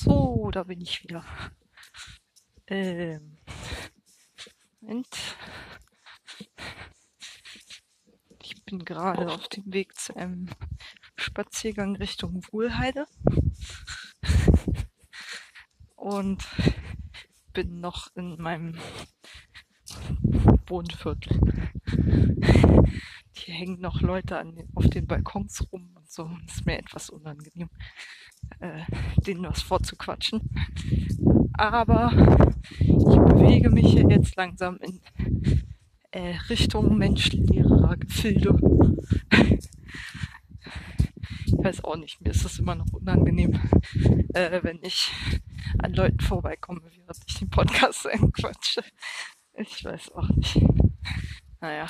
So, da bin ich wieder. Ähm. Moment. Ich bin gerade auf dem Weg zu einem Spaziergang Richtung Wohlheide. Und bin noch in meinem Wohnviertel. Hier hängen noch Leute an, auf den Balkons rum und so. Und ist mir etwas unangenehm, äh, denen was vorzuquatschen. Aber ich bewege mich hier jetzt langsam in äh, Richtung menschenleerer Gefilde. ich weiß auch nicht, mir ist es immer noch unangenehm, äh, wenn ich an Leuten vorbeikomme, während ich den Podcast quatsche. Ich weiß auch nicht. Naja.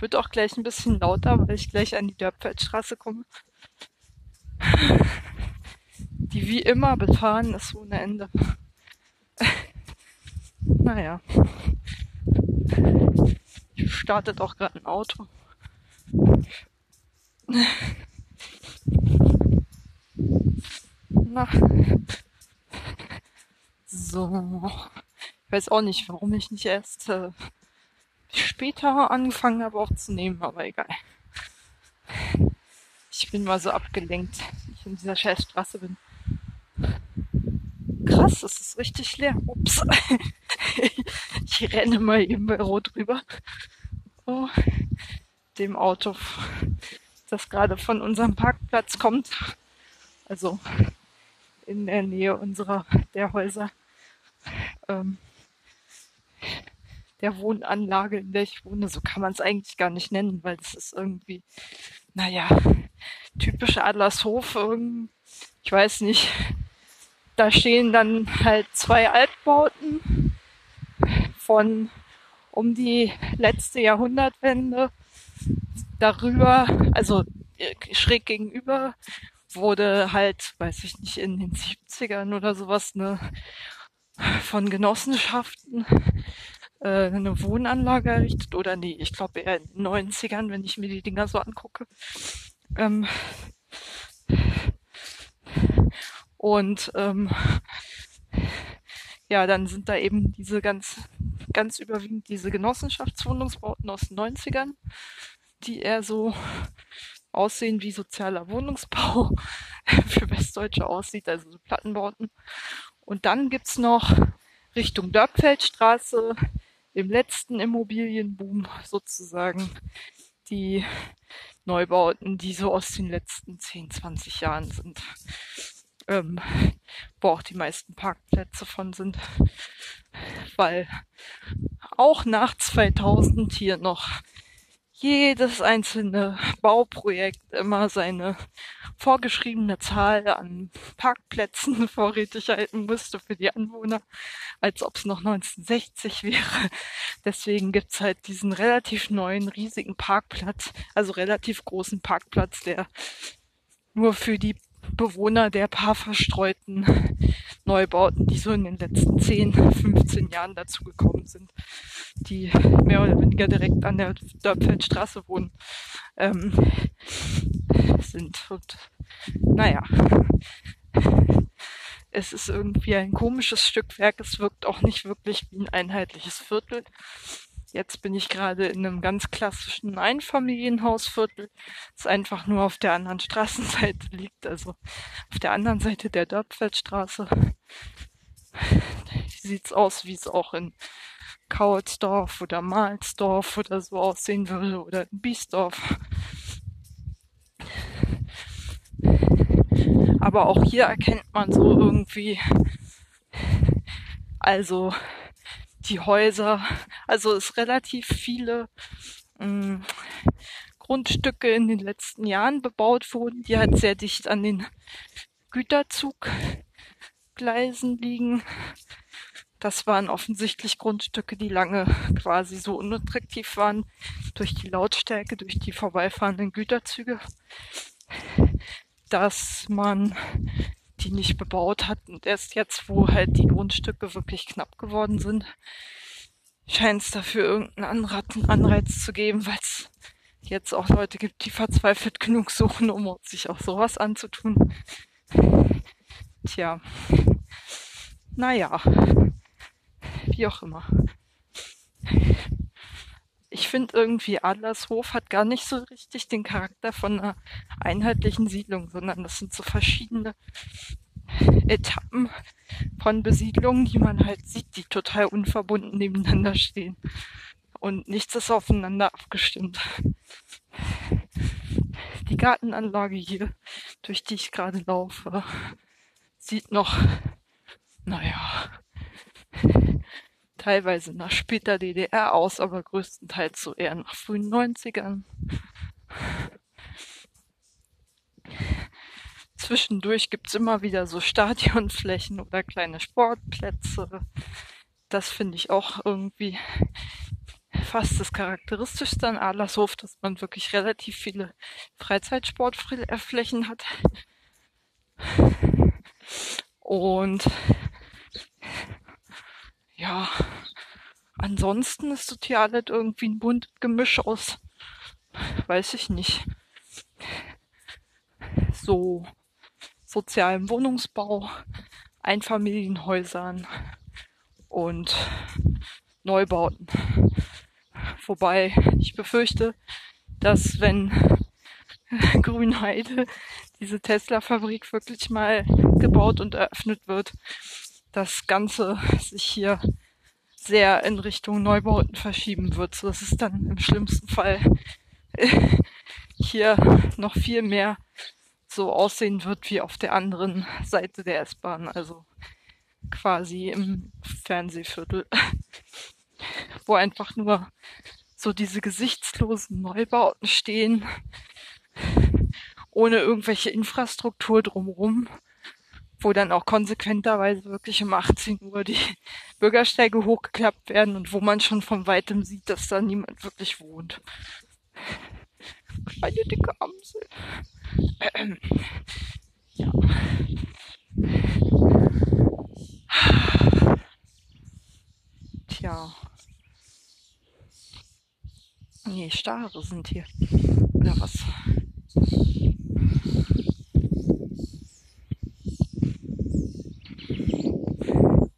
Wird auch gleich ein bisschen lauter, weil ich gleich an die Dörpfeldstraße komme. Die wie immer befahren ist ohne Ende. naja. Startet auch gerade ein Auto. Na. So. Ich weiß auch nicht, warum ich nicht erst äh, später angefangen habe aufzunehmen, aber egal. Ich bin mal so abgelenkt, ich in dieser Scheißstraße bin. Krass, es ist richtig leer. Ups. ich renne mal eben bei Rot rüber. Oh, dem Auto, das gerade von unserem Parkplatz kommt. Also in der Nähe unserer der Häuser. Ähm, der Wohnanlage, in der ich wohne. So kann man es eigentlich gar nicht nennen, weil es ist irgendwie, naja, typische Adlershof. Ich weiß nicht. Da stehen dann halt zwei Altbauten von um die letzte Jahrhundertwende. Darüber, also äh, schräg gegenüber, wurde halt, weiß ich nicht, in den 70ern oder sowas eine von Genossenschaften äh, eine Wohnanlage errichtet oder nee, ich glaube eher in den 90ern, wenn ich mir die Dinger so angucke. Ähm, und ähm, ja, dann sind da eben diese ganz, ganz überwiegend diese Genossenschaftswohnungsbauten aus den 90ern, die eher so aussehen wie sozialer Wohnungsbau für Westdeutsche aussieht, also so Plattenbauten. Und dann gibt's noch Richtung Dörpfeldstraße im letzten Immobilienboom sozusagen die Neubauten, die so aus den letzten 10, 20 Jahren sind, ähm, wo auch die meisten Parkplätze von sind, weil auch nach 2000 hier noch jedes einzelne Bauprojekt immer seine vorgeschriebene Zahl an Parkplätzen vorrätig halten musste für die Anwohner, als ob es noch 1960 wäre. Deswegen gibt's halt diesen relativ neuen, riesigen Parkplatz, also relativ großen Parkplatz, der nur für die Bewohner der paar verstreuten Neubauten, die so in den letzten 10, 15 Jahren dazugekommen sind, die mehr oder weniger direkt an der Dörpfeldstraße wohnen, ähm, sind. Und naja, es ist irgendwie ein komisches Stückwerk. Es wirkt auch nicht wirklich wie ein einheitliches Viertel. Jetzt bin ich gerade in einem ganz klassischen Einfamilienhausviertel, das einfach nur auf der anderen Straßenseite liegt, also auf der anderen Seite der Dörpfeldstraße. Sieht's aus, wie es auch in Kautsdorf oder Mahlsdorf oder so aussehen würde oder in Biesdorf. Aber auch hier erkennt man so irgendwie, also die Häuser, also es relativ viele mh, mm, Grundstücke in den letzten Jahren bebaut wurden, die halt sehr dicht an den Güterzuggleisen liegen. Das waren offensichtlich Grundstücke, die lange quasi so unattraktiv waren durch die Lautstärke, durch die vorbeifahrenden Güterzüge, dass man die nicht bebaut hat. Und erst jetzt, wo halt die Grundstücke wirklich knapp geworden sind, scheint es dafür irgendeinen Anreiz zu geben, weil es jetzt auch Leute gibt, die verzweifelt genug suchen, um sich auch sowas anzutun. Tja. Naja. Wie auch immer. Ich finde irgendwie Adlershof hat gar nicht so richtig den Charakter von einer einheitlichen Siedlung, sondern das sind so verschiedene Etappen von Besiedlungen, die man halt sieht, die total unverbunden nebeneinander stehen. Und nichts ist aufeinander abgestimmt. Die Gartenanlage hier, durch die ich gerade laufe, sieht noch, naja, teilweise nach später DDR aus, aber größtenteils so eher nach frühen 90ern. Zwischendurch gibt's immer wieder so Stadionflächen oder kleine Sportplätze. Das finde ich auch irgendwie fast das Charakteristischste an Adlershof, dass man wirklich relativ viele Freizeitsportflächen hat. Und ja, ansonsten ist das hier alles irgendwie ein buntes Gemisch aus, weiß ich nicht, so sozialem Wohnungsbau, Einfamilienhäusern und Neubauten. Wobei ich befürchte, dass wenn Grünheide, diese Tesla-Fabrik wirklich mal gebaut und eröffnet wird, das Ganze sich hier sehr in Richtung Neubauten verschieben wird, so dass es dann im schlimmsten Fall hier noch viel mehr so aussehen wird wie auf der anderen Seite der S-Bahn, also quasi im Fernsehviertel, wo einfach nur so diese gesichtslosen Neubauten stehen, ohne irgendwelche Infrastruktur drumherum, wo dann auch konsequenterweise wirklich um 18 Uhr die Bürgersteige hochgeklappt werden und wo man schon von weitem sieht, dass da niemand wirklich wohnt. Kleine dicke Amsel. Ähm. Ja. Tja. Nee, Stare sind hier. Oder was?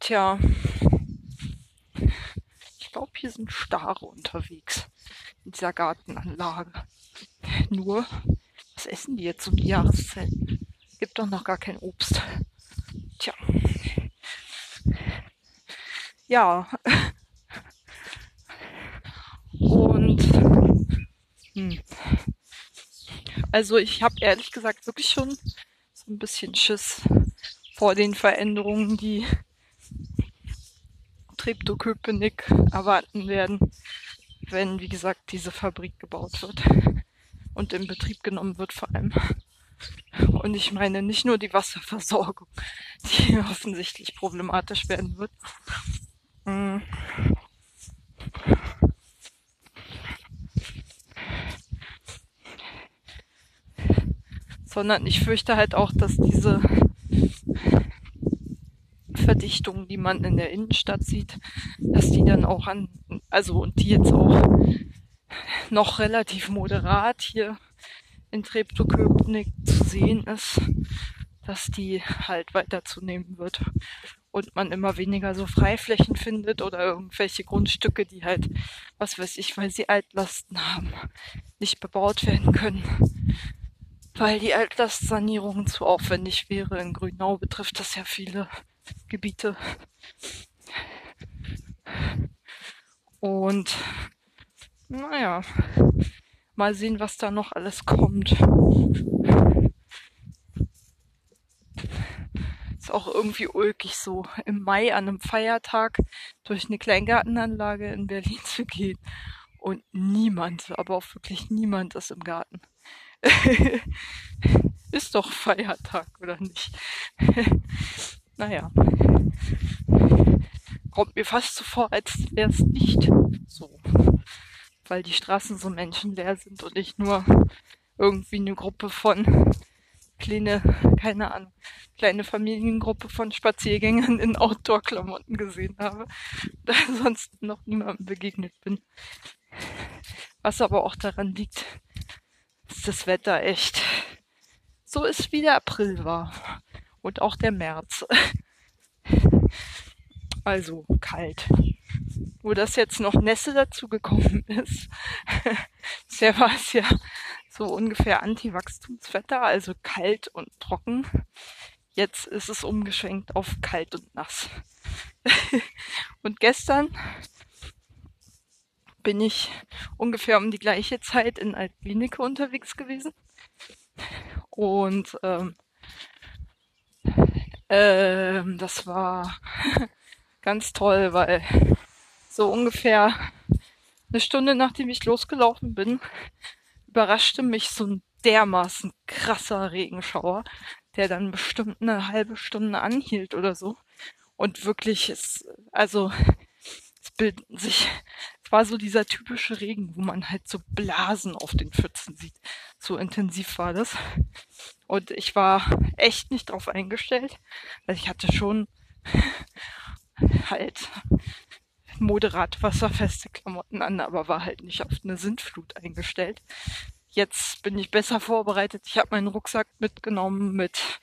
Tja. Ich glaube, hier sind Stare unterwegs. In dieser Gartenanlage. Nur, was essen die jetzt um die Jahreszeit? Gibt doch noch gar kein Obst. Tja. Ja. Und hm. also ich habe ehrlich gesagt wirklich schon so ein bisschen Schiss vor den Veränderungen, die Treptow-Köpenick erwarten werden, wenn, wie gesagt, diese Fabrik gebaut wird und in Betrieb genommen wird vor allem. Und ich meine nicht nur die Wasserversorgung, die offensichtlich problematisch werden wird. Hm. Sondern ich fürchte halt auch, dass diese Verdichtung, die man in der Innenstadt sieht, dass die dann auch an, also und die jetzt auch noch relativ moderat hier in Treptow-Köpenick zu sehen ist, dass die halt weiter zunehmen wird und man immer weniger so Freiflächen findet oder irgendwelche Grundstücke, die halt, was weiß ich, weil sie Altlasten haben, nicht bebaut werden können. Weil die Altlastsanierung zu aufwendig wäre. In Grünau betrifft das ja viele Gebiete. Und naja, mal sehen, was da noch alles kommt. Ist auch irgendwie ulkig so, im Mai an einem Feiertag durch eine Kleingartenanlage in Berlin zu gehen. Und niemand, aber auch wirklich niemand ist im Garten. ist doch Feiertag, oder nicht? naja. Kommt mir fast so vor, als wäre es nicht so weil die Straßen so menschenleer sind und ich nur irgendwie eine Gruppe von kleine, keine Ahnung, kleine Familiengruppe von Spaziergängern in Outdoor-Klamotten gesehen habe, da ansonsten noch niemandem begegnet bin. Was aber auch daran liegt, dass das Wetter echt so ist, wie der April war. Und auch der März. Also kalt. Wo das jetzt noch Nässe dazu gekommen ist, bisher war es ja so ungefähr Anti-Wachstumswetter, also kalt und trocken. Jetzt ist es umgeschwenkt auf kalt und nass. und gestern bin ich ungefähr um die gleiche Zeit in Altklinike unterwegs gewesen. Und ähm, ähm, das war ganz toll, weil so ungefähr eine Stunde nachdem ich losgelaufen bin, überraschte mich so ein dermaßen krasser Regenschauer, der dann bestimmt eine halbe Stunde anhielt oder so. Und wirklich, es, also, es bilden sich, war so dieser typische Regen, wo man halt so Blasen auf den Pfützen sieht. So intensiv war das. Und ich war echt nicht drauf eingestellt. Also ich hatte schon halt moderat wasserfeste Klamotten an, aber war halt nicht auf eine Sintflut eingestellt. Jetzt bin ich besser vorbereitet. Ich habe meinen Rucksack mitgenommen mit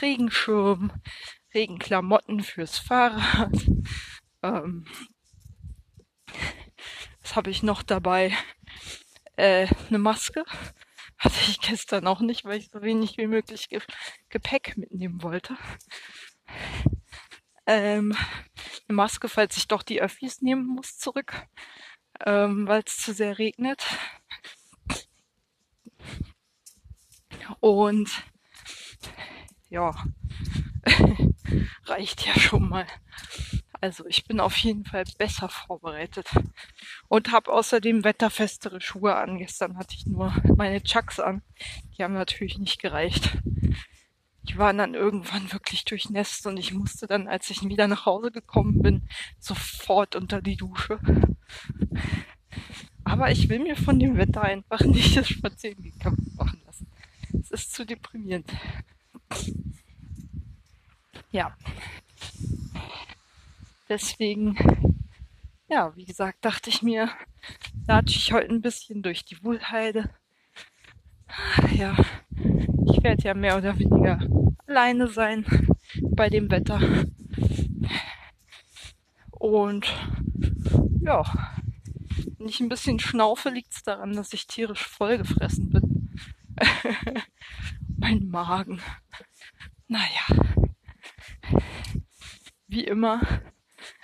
Regenschirm, Regenklamotten fürs Fahrrad. Ähm, habe ich noch dabei? Äh, eine Maske. Hatte ich gestern auch nicht, weil ich so wenig wie möglich Ge Gepäck mitnehmen wollte. Ähm, eine Maske, falls ich doch die Öffis nehmen muss, zurück, ähm, weil es zu sehr regnet. Und ja, reicht ja schon mal. Also ich bin auf jeden Fall besser vorbereitet und habe außerdem wetterfestere Schuhe an. Gestern hatte ich nur meine Chucks an. Die haben natürlich nicht gereicht. Die waren dann irgendwann wirklich durchnässt und ich musste dann, als ich wieder nach Hause gekommen bin, sofort unter die Dusche. Aber ich will mir von dem Wetter einfach nicht das Spazierengehen kaputt machen lassen. Es ist zu deprimierend. Ja. Deswegen, ja, wie gesagt, dachte ich mir, latsche ich heute ein bisschen durch die Wohlheide. Ja, ich werde ja mehr oder weniger alleine sein bei dem Wetter. Und ja, wenn ich ein bisschen schnaufe, liegt es daran, dass ich tierisch vollgefressen bin. mein Magen. Naja. Wie immer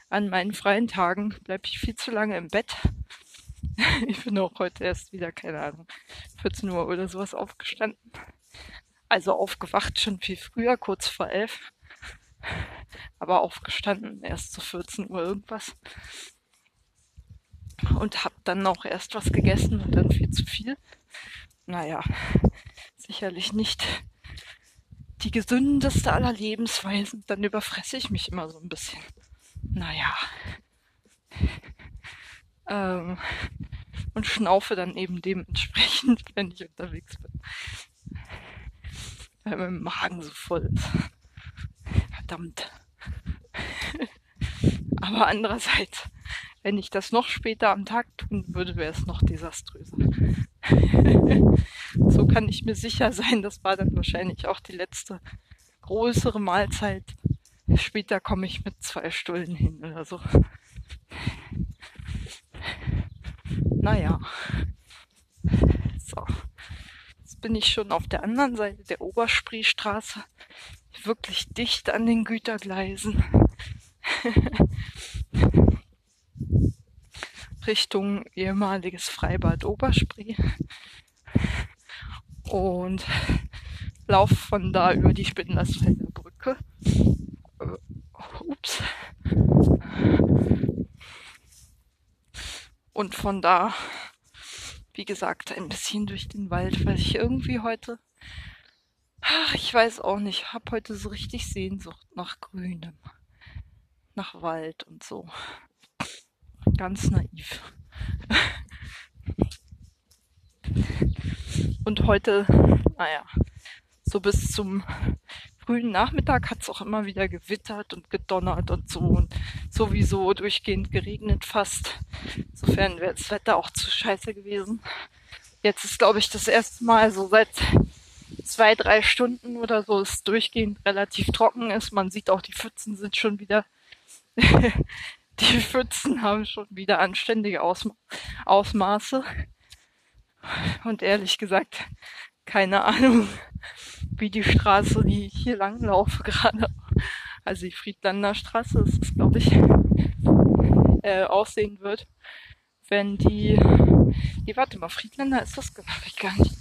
an meinen freien Tagen bleibe ich viel zu lange im Bett. ich bin auch heute erst wieder, keine Ahnung, 14 Uhr oder sowas aufgestanden. Also aufgewacht schon viel früher, kurz vor elf. Aber aufgestanden erst zu 14 Uhr irgendwas. Und hab dann auch erst was gegessen und dann viel zu viel. Naja, sicherlich nicht die gesündeste aller Lebensweisen. Dann überfresse ich mich immer so ein bisschen naja, ähm, und schnaufe dann eben dementsprechend, wenn ich unterwegs bin. Weil mein Magen so voll ist. Verdammt. Aber andererseits, wenn ich das noch später am Tag tun würde, wäre es noch desaströser. so kann ich mir sicher sein, das war dann wahrscheinlich auch die letzte größere Mahlzeit, Später komme ich mit zwei Stullen hin oder so. Naja. So. Jetzt bin ich schon auf der anderen Seite der Oberspreestraße. Wirklich dicht an den Gütergleisen. Richtung ehemaliges Freibad Oberspree. Und lauf von da über die Spindlersfelder Brücke Ups. Und von da, wie gesagt, ein bisschen durch den Wald, weil ich irgendwie heute, ich weiß auch nicht, hab heute so richtig Sehnsucht nach Grünem, nach Wald und so. Ganz naiv. Und heute, naja, so bis zum frühen Nachmittag hat es auch immer wieder gewittert und gedonnert und so und sowieso durchgehend geregnet fast. Insofern wäre das Wetter auch zu scheiße gewesen. Jetzt ist, glaube ich, das erste Mal so seit zwei, drei Stunden oder so es durchgehend relativ trocken ist. Man sieht auch, die Pfützen sind schon wieder, die Pfützen haben schon wieder anständige Ausma Ausmaße. Und ehrlich gesagt, keine Ahnung, wie die Straße, die ich hier lang laufe gerade, also die Friedlander Straße, ist glaube ich, äh, aussehen wird, wenn die, die, warte mal, Friedlander ist das, glaube ich, gar nicht.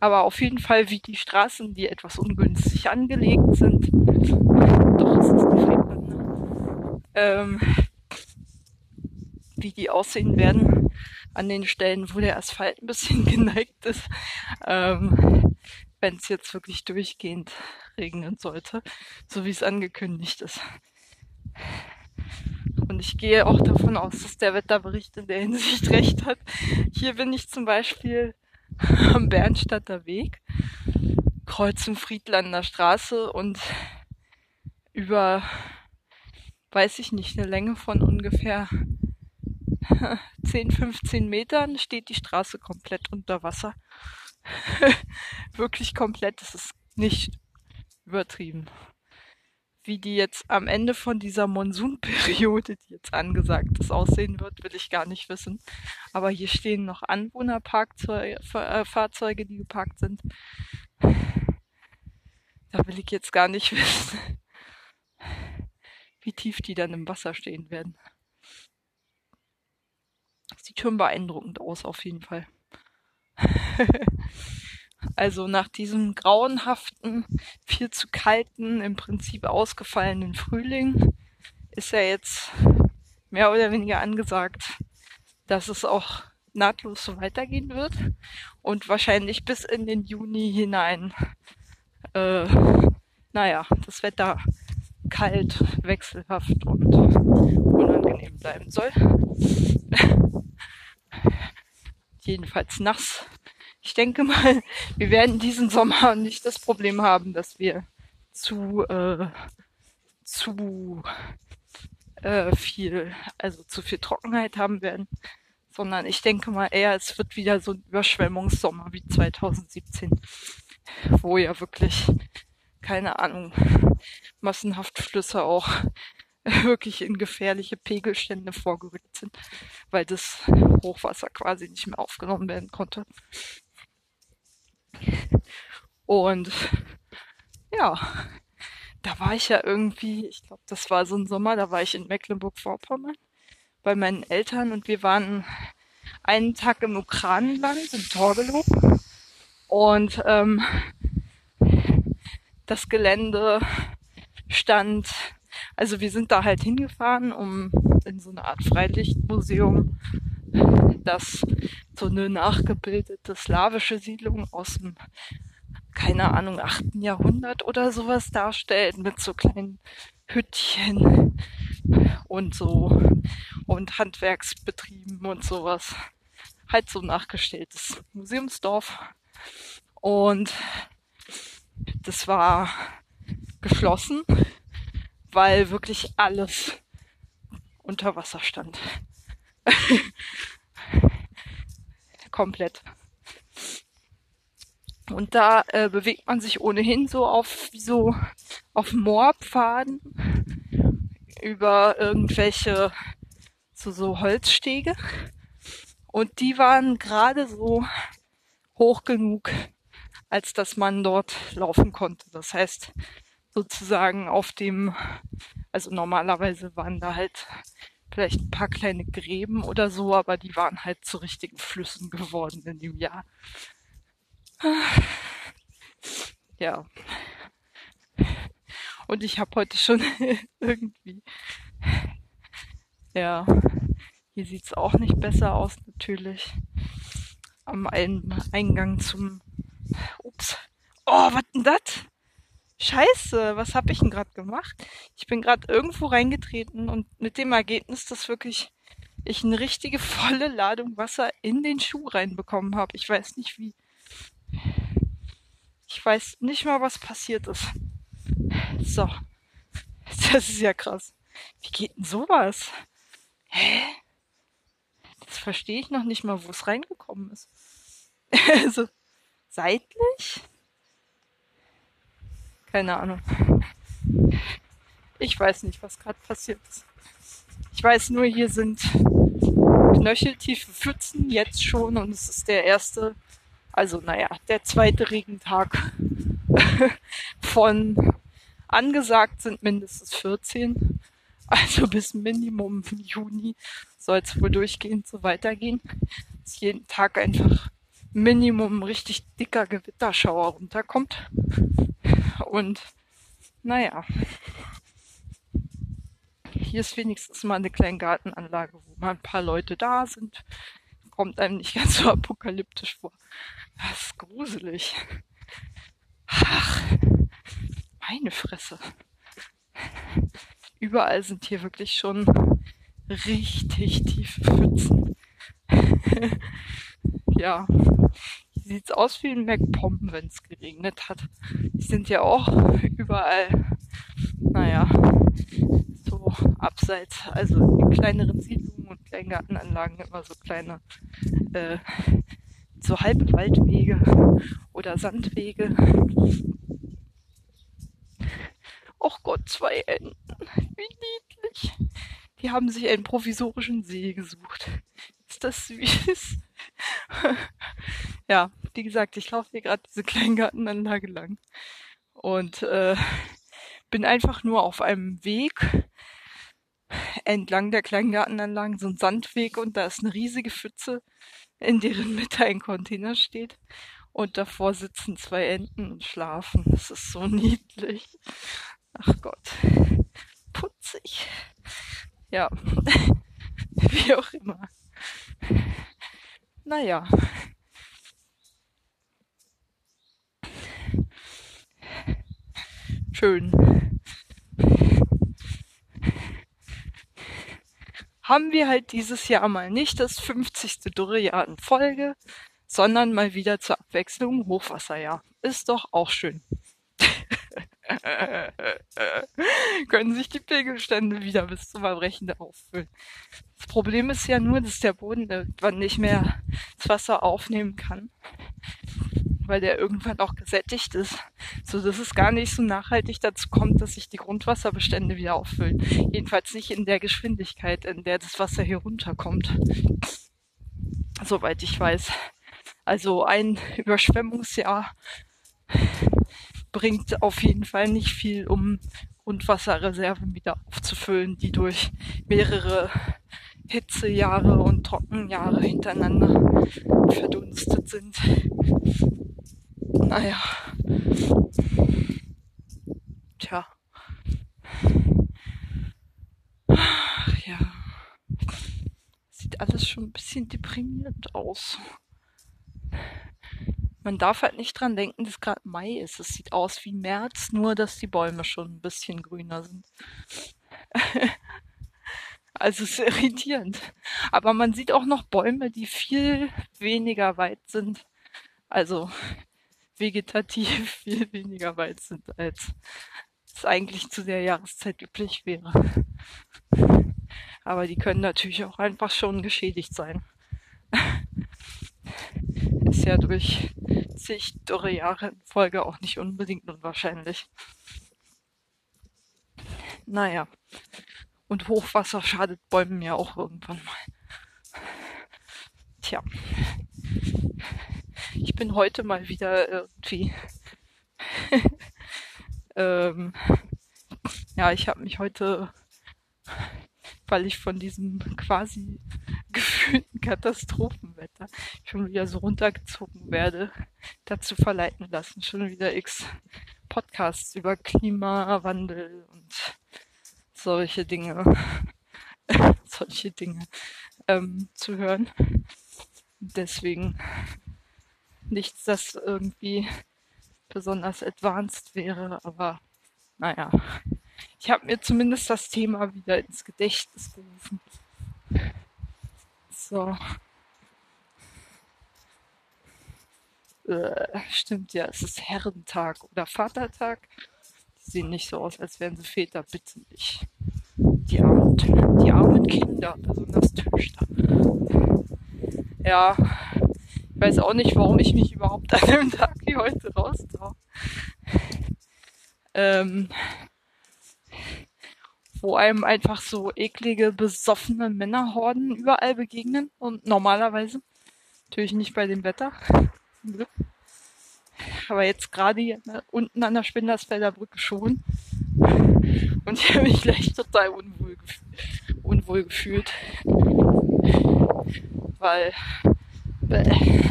Aber auf jeden Fall wie die Straßen, die etwas ungünstig angelegt sind. Doch, es ist die Friedlander. Ähm, wie die aussehen werden an den Stellen, wo der Asphalt ein bisschen geneigt ist, ähm, wenn es jetzt wirklich durchgehend regnen sollte, so wie es angekündigt ist. Und ich gehe auch davon aus, dass der Wetterbericht in der Hinsicht recht hat. Hier bin ich zum Beispiel am Bernstadter Weg, kreuzen Friedlander Straße und über, weiß ich nicht, eine Länge von ungefähr 10, 15 Metern steht die Straße komplett unter Wasser. Wirklich komplett. Das ist nicht übertrieben. Wie die jetzt am Ende von dieser Monsunperiode, die jetzt angesagt ist, aussehen wird, will ich gar nicht wissen. Aber hier stehen noch Anwohnerfahrzeuge, die geparkt sind. Da will ich jetzt gar nicht wissen, wie tief die dann im Wasser stehen werden. Sieht schon beeindruckend aus, auf jeden Fall. also nach diesem grauenhaften, viel zu kalten, im Prinzip ausgefallenen Frühling ist ja jetzt mehr oder weniger angesagt, dass es auch nahtlos so weitergehen wird und wahrscheinlich bis in den Juni hinein, äh, naja, das Wetter kalt, wechselhaft und unangenehm bleiben soll. Jedenfalls nass. Ich denke mal, wir werden diesen Sommer nicht das Problem haben, dass wir zu, äh, zu äh, viel, also zu viel Trockenheit haben werden, sondern ich denke mal eher, es wird wieder so ein Überschwemmungssommer wie 2017, wo ja wirklich, keine Ahnung, massenhaft Flüsse auch wirklich in gefährliche Pegelstände vorgerückt sind, weil das Hochwasser quasi nicht mehr aufgenommen werden konnte. Und ja, da war ich ja irgendwie, ich glaube, das war so ein Sommer, da war ich in Mecklenburg-Vorpommern bei meinen Eltern und wir waren einen Tag im Ukranenland, in Torgelow. Und ähm, das Gelände stand also wir sind da halt hingefahren, um in so eine Art Freilichtmuseum, das so eine nachgebildete slawische Siedlung aus dem, keine Ahnung, achten Jahrhundert oder sowas darstellt, mit so kleinen Hüttchen und so und Handwerksbetrieben und sowas. Halt so nachgestelltes Museumsdorf. Und das war geschlossen weil wirklich alles unter Wasser stand. Komplett. Und da äh, bewegt man sich ohnehin so auf so auf Moorpfaden über irgendwelche so, so Holzstege. Und die waren gerade so hoch genug, als dass man dort laufen konnte. Das heißt, sozusagen auf dem, also normalerweise waren da halt vielleicht ein paar kleine Gräben oder so, aber die waren halt zu richtigen Flüssen geworden in dem Jahr. Ja. Und ich habe heute schon irgendwie, ja, hier sieht's auch nicht besser aus natürlich. Am Eingang zum, ups, oh, was denn das? Scheiße, was habe ich denn gerade gemacht? Ich bin gerade irgendwo reingetreten und mit dem Ergebnis, dass wirklich ich eine richtige volle Ladung Wasser in den Schuh reinbekommen habe. Ich weiß nicht wie. Ich weiß nicht mal, was passiert ist. So. Das ist ja krass. Wie geht denn sowas? Hä? Das verstehe ich noch nicht mal, wo es reingekommen ist. also seitlich? Keine Ahnung. Ich weiß nicht, was gerade passiert ist. Ich weiß nur, hier sind knöcheltiefe Pfützen jetzt schon und es ist der erste, also naja, der zweite Regentag von angesagt sind mindestens 14. Also bis Minimum Juni soll es wohl durchgehend so weitergehen. Dass jeden Tag einfach Minimum richtig dicker Gewitterschauer runterkommt. Und naja, hier ist wenigstens mal eine kleine Gartenanlage, wo mal ein paar Leute da sind. Kommt einem nicht ganz so apokalyptisch vor. Das ist gruselig. Ach, meine Fresse. Überall sind hier wirklich schon richtig tiefe Pfützen. ja, sieht's aus wie in MacPom, wenn es geregnet hat. Die sind ja auch überall, naja, so abseits, also in kleineren Siedlungen und Kleingartenanlagen immer so kleine, äh, so halbe Waldwege oder Sandwege. Och Gott, zwei Enten. Wie niedlich. Die haben sich einen provisorischen See gesucht. Ist das süß? ja, wie gesagt, ich laufe hier gerade diese Kleingartenanlage lang und äh, bin einfach nur auf einem Weg entlang der Kleingartenanlagen, so ein Sandweg und da ist eine riesige Pfütze, in deren Mitte ein Container steht und davor sitzen zwei Enten und schlafen. Das ist so niedlich. Ach Gott. Putzig. Ja. Wie auch immer. Naja. Schön. Haben wir halt dieses Jahr mal nicht das 50. Dürrejahr in Folge, sondern mal wieder zur Abwechslung Hochwasserjahr. Ist doch auch schön. können sich die Pegelstände wieder bis zum Erbrechen auffüllen. Das Problem ist ja nur, dass der Boden irgendwann nicht mehr das Wasser aufnehmen kann, weil der irgendwann auch gesättigt ist, so dass es gar nicht so nachhaltig dazu kommt, dass sich die Grundwasserbestände wieder auffüllen. Jedenfalls nicht in der Geschwindigkeit, in der das Wasser hier runterkommt. Soweit ich weiß. Also ein Überschwemmungsjahr bringt auf jeden Fall nicht viel, um Grundwasserreserven wieder aufzufüllen, die durch mehrere Hitzejahre und Trockenjahre hintereinander verdunstet sind. Naja. Tja. Ja. Sieht alles schon ein bisschen deprimierend aus man darf halt nicht dran denken, dass gerade Mai ist. Es sieht aus wie März, nur dass die Bäume schon ein bisschen grüner sind. also es ist irritierend. Aber man sieht auch noch Bäume, die viel weniger weit sind. Also vegetativ viel weniger weit sind, als es eigentlich zu der Jahreszeit üblich wäre. Aber die können natürlich auch einfach schon geschädigt sein ist ja durch zig dürre Jahre in Folge auch nicht unbedingt unwahrscheinlich. Naja. Und Hochwasser schadet Bäumen ja auch irgendwann mal. Tja. Ich bin heute mal wieder irgendwie. ähm, ja, ich habe mich heute, weil ich von diesem quasi gefühlten Katastrophenwetter schon wieder so runtergezogen werde, dazu verleiten lassen, schon wieder x Podcasts über Klimawandel und solche Dinge, solche Dinge ähm, zu hören. Deswegen nichts, das irgendwie besonders advanced wäre, aber naja, ich habe mir zumindest das Thema wieder ins Gedächtnis gerufen. So. Äh, stimmt ja, es ist Herrentag oder Vatertag. Die sehen nicht so aus, als wären sie Väter, bitte nicht. Die armen, die armen Kinder, besonders Töchter. Ja, weiß auch nicht, warum ich mich überhaupt an einem Tag wie heute raustraue. Ähm, wo einem einfach so eklige, besoffene Männerhorden überall begegnen und normalerweise. Natürlich nicht bei dem Wetter. Glück. Aber jetzt gerade hier ne, unten an der Spindersfelder Brücke schon. Und ich habe mich gleich total unwohl, unwohl gefühlt. Weil. Bäh.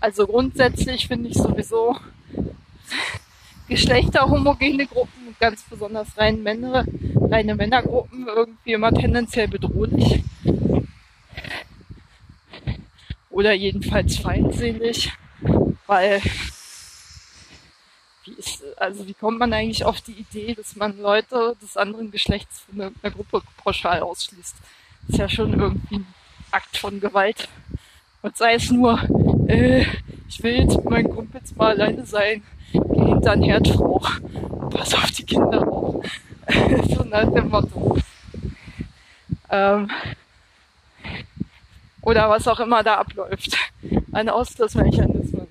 Also grundsätzlich finde ich sowieso geschlechterhomogene Gruppen, ganz besonders rein Männer, reine Männergruppen irgendwie immer tendenziell bedrohlich. Oder jedenfalls feindselig, weil wie ist, also wie kommt man eigentlich auf die Idee, dass man Leute des anderen Geschlechts von einer, Gruppe pauschal ausschließt? Das ist ja schon irgendwie ein Akt von Gewalt. Und sei es nur, äh, ich will jetzt mit meinen Kumpels mal alleine sein geh hinter ein Herd hoch, pass auf die Kinder auf. so nach dem Motto. Ähm, oder was auch immer da abläuft. Ein Ausschlussmechanismus.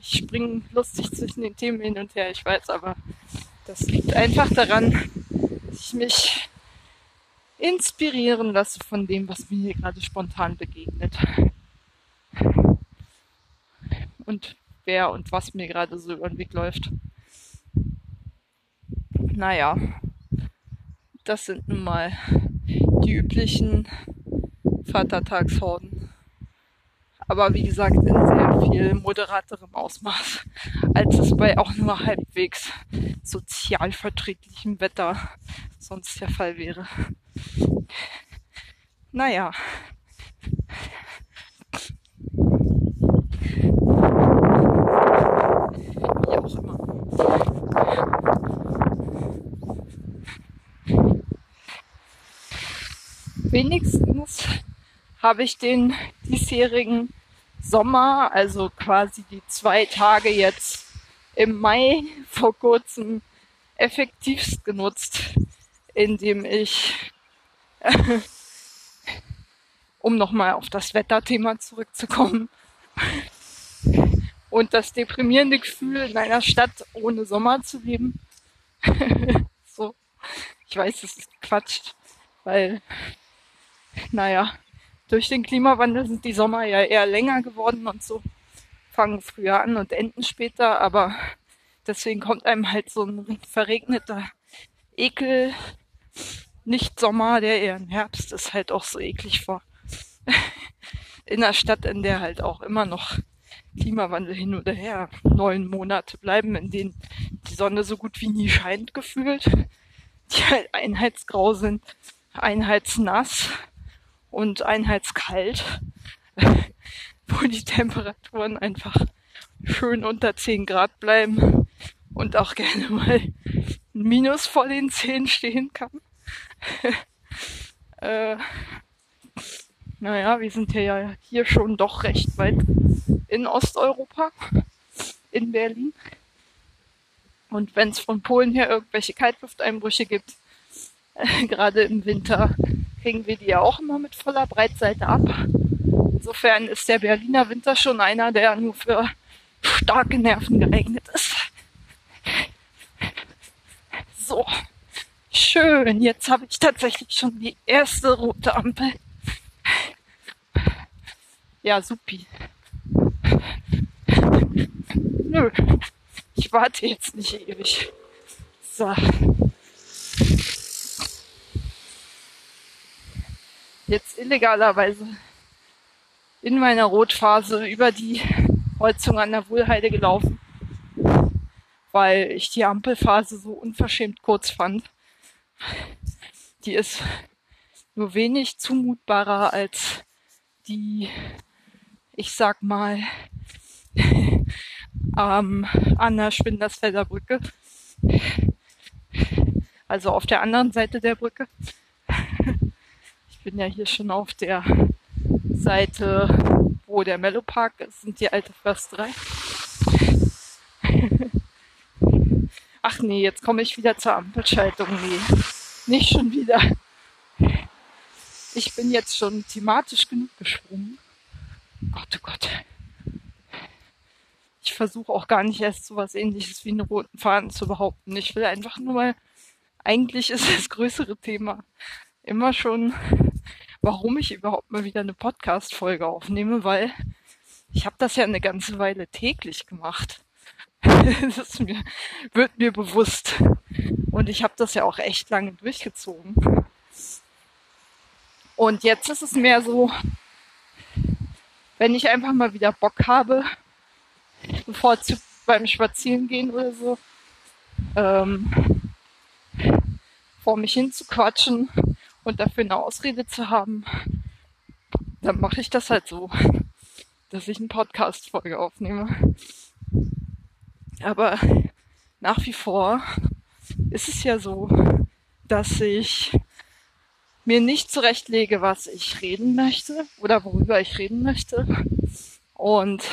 Ich springe lustig zwischen den Themen hin und her, ich weiß, aber das liegt einfach daran, dass ich mich inspirieren lasse von dem, was mir hier gerade spontan begegnet. Und wer und was mir gerade so über den Weg läuft. Naja, das sind nun mal die üblichen Vatertagshorden. Aber wie gesagt, in sehr viel moderaterem Ausmaß, als es bei auch nur halbwegs sozialverträglichem Wetter sonst der Fall wäre. Naja, auch immer. Wenigstens habe ich den diesjährigen Sommer, also quasi die zwei Tage jetzt im Mai vor kurzem effektivst genutzt, indem ich, um nochmal auf das Wetterthema zurückzukommen, und das deprimierende Gefühl, in einer Stadt ohne Sommer zu leben. so. Ich weiß, das ist Quatsch, weil, naja, durch den Klimawandel sind die Sommer ja eher länger geworden und so fangen früher an und enden später, aber deswegen kommt einem halt so ein verregneter Ekel, nicht Sommer, der eher im Herbst ist, halt auch so eklig vor. In einer Stadt, in der halt auch immer noch Klimawandel hin oder her neun Monate bleiben, in denen die Sonne so gut wie nie scheint gefühlt, die halt einheitsgrau sind, einheitsnass und einheitskalt, wo die Temperaturen einfach schön unter 10 Grad bleiben und auch gerne mal ein Minus vor den Zehen stehen kann. äh, naja, wir sind ja hier schon doch recht weit in Osteuropa, in Berlin. Und wenn es von Polen her irgendwelche Kaltlufteinbrüche gibt, äh, gerade im Winter, kriegen wir die ja auch immer mit voller Breitseite ab. Insofern ist der Berliner Winter schon einer, der nur für starke Nerven geeignet ist. So, schön. Jetzt habe ich tatsächlich schon die erste rote Ampel. Ja, supi. Nö, ich warte jetzt nicht ewig. So. Jetzt illegalerweise in meiner Rotphase über die Holzung an der Wohlheide gelaufen, weil ich die Ampelphase so unverschämt kurz fand. Die ist nur wenig zumutbarer als die, ich sag mal, ähm, an der Schwindersfelder Brücke. Also auf der anderen Seite der Brücke. Bin ja hier schon auf der Seite, wo der Mellow Park ist, sind die alte Försterei. Ach nee, jetzt komme ich wieder zur Ampelschaltung. Nee, nicht schon wieder. ich bin jetzt schon thematisch genug gesprungen. Gott, oh Gott. Ich versuche auch gar nicht erst so was ähnliches wie einen roten Faden zu behaupten. Ich will einfach nur mal, eigentlich ist das größere Thema immer schon, warum ich überhaupt mal wieder eine Podcast-Folge aufnehme, weil ich habe das ja eine ganze Weile täglich gemacht. das mir, wird mir bewusst. Und ich habe das ja auch echt lange durchgezogen. Und jetzt ist es mehr so, wenn ich einfach mal wieder Bock habe, bevorzugt beim Spazierengehen oder so, ähm, vor mich hin zu quatschen und dafür eine Ausrede zu haben, dann mache ich das halt so, dass ich eine Podcast-Folge aufnehme. Aber nach wie vor ist es ja so, dass ich mir nicht zurechtlege, was ich reden möchte oder worüber ich reden möchte. Und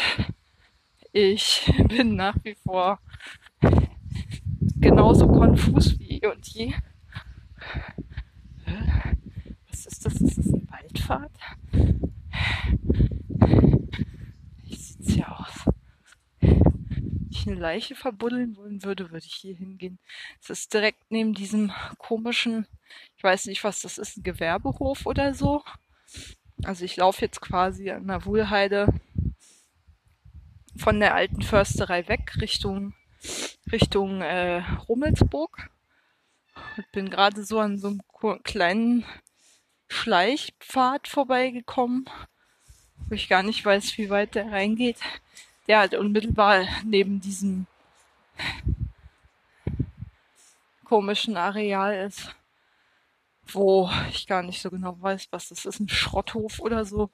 ich bin nach wie vor genauso konfus wie eh und je. Was ist das? Ist das ein Waldpfad? Wie sieht's hier aus? Wenn ich eine Leiche verbuddeln wollen würde, würde ich hier hingehen. Es ist direkt neben diesem komischen ich weiß nicht, was das ist, ein Gewerbehof oder so. Also ich laufe jetzt quasi an der Wohlheide von der alten Försterei weg Richtung Richtung äh, Rummelsburg und bin gerade so an so einem kleinen Schleichpfad vorbeigekommen, wo ich gar nicht weiß, wie weit der reingeht, der halt unmittelbar neben diesem komischen Areal ist wo ich gar nicht so genau weiß, was das ist, ein Schrotthof oder so.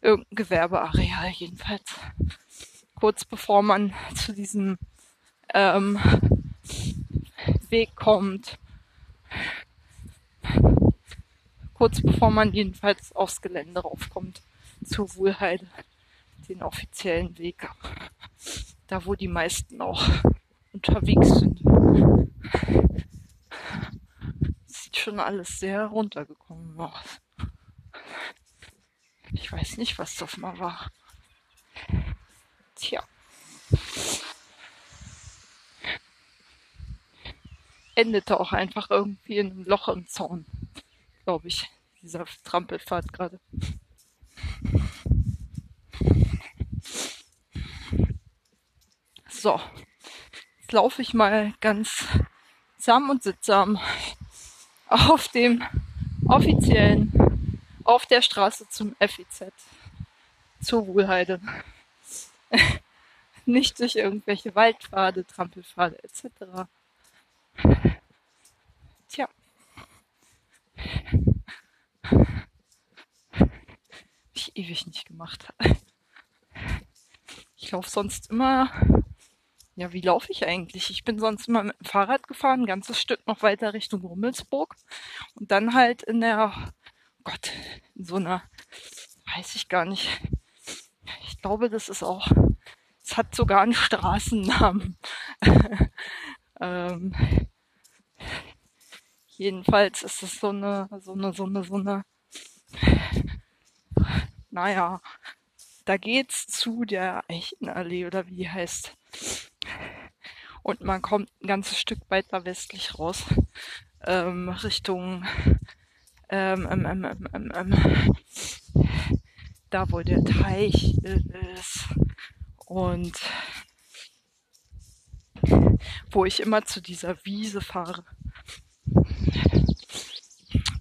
Irgendein Gewerbeareal jedenfalls. Kurz bevor man zu diesem ähm, Weg kommt. Kurz bevor man jedenfalls aufs Gelände raufkommt. Zur Wohlheide. Den offiziellen Weg. Da wo die meisten auch unterwegs sind schon alles sehr runtergekommen aus. Ich weiß nicht, was das mal war. Tja. Endete auch einfach irgendwie in einem Loch im Zaun, glaube ich, dieser Trampelfahrt gerade. So, jetzt laufe ich mal ganz zahm und sittsam auf dem offiziellen, auf der Straße zum FIZ, zur Wohlheide. Nicht durch irgendwelche Waldpfade, Trampelpfade etc. Ich ewig nicht gemacht. Ich laufe sonst immer ja, wie laufe ich eigentlich? Ich bin sonst immer mit dem Fahrrad gefahren, ein ganzes Stück noch weiter Richtung Rummelsburg. Und dann halt in der, oh Gott, in so einer, weiß ich gar nicht. Ich glaube, das ist auch, es hat sogar einen Straßennamen. ähm, jedenfalls ist es so eine, so eine, so eine, so eine, naja, da geht's zu der Eichenallee oder wie die heißt. Und man kommt ein ganzes Stück weiter westlich raus, ähm, Richtung ähm, ähm, ähm, ähm, ähm, ähm da wo der Teich ist und wo ich immer zu dieser Wiese fahre.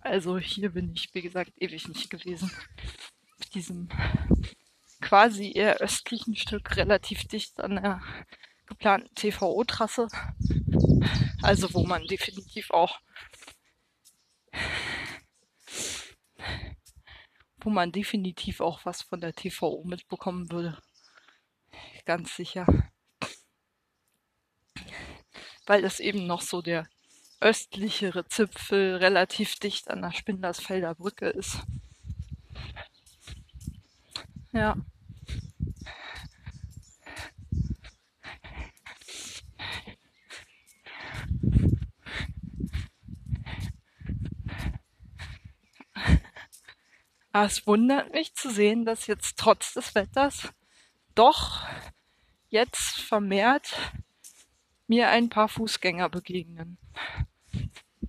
Also hier bin ich, wie gesagt, ewig nicht gewesen. Auf diesem quasi eher östlichen Stück relativ dicht an der geplanten TVO-Trasse. Also wo man definitiv auch wo man definitiv auch was von der TVO mitbekommen würde. Ganz sicher. Weil das eben noch so der östlichere Zipfel relativ dicht an der Spindersfelder Brücke ist. Ja. Aber es wundert mich zu sehen, dass jetzt trotz des Wetters doch jetzt vermehrt mir ein paar Fußgänger begegnen,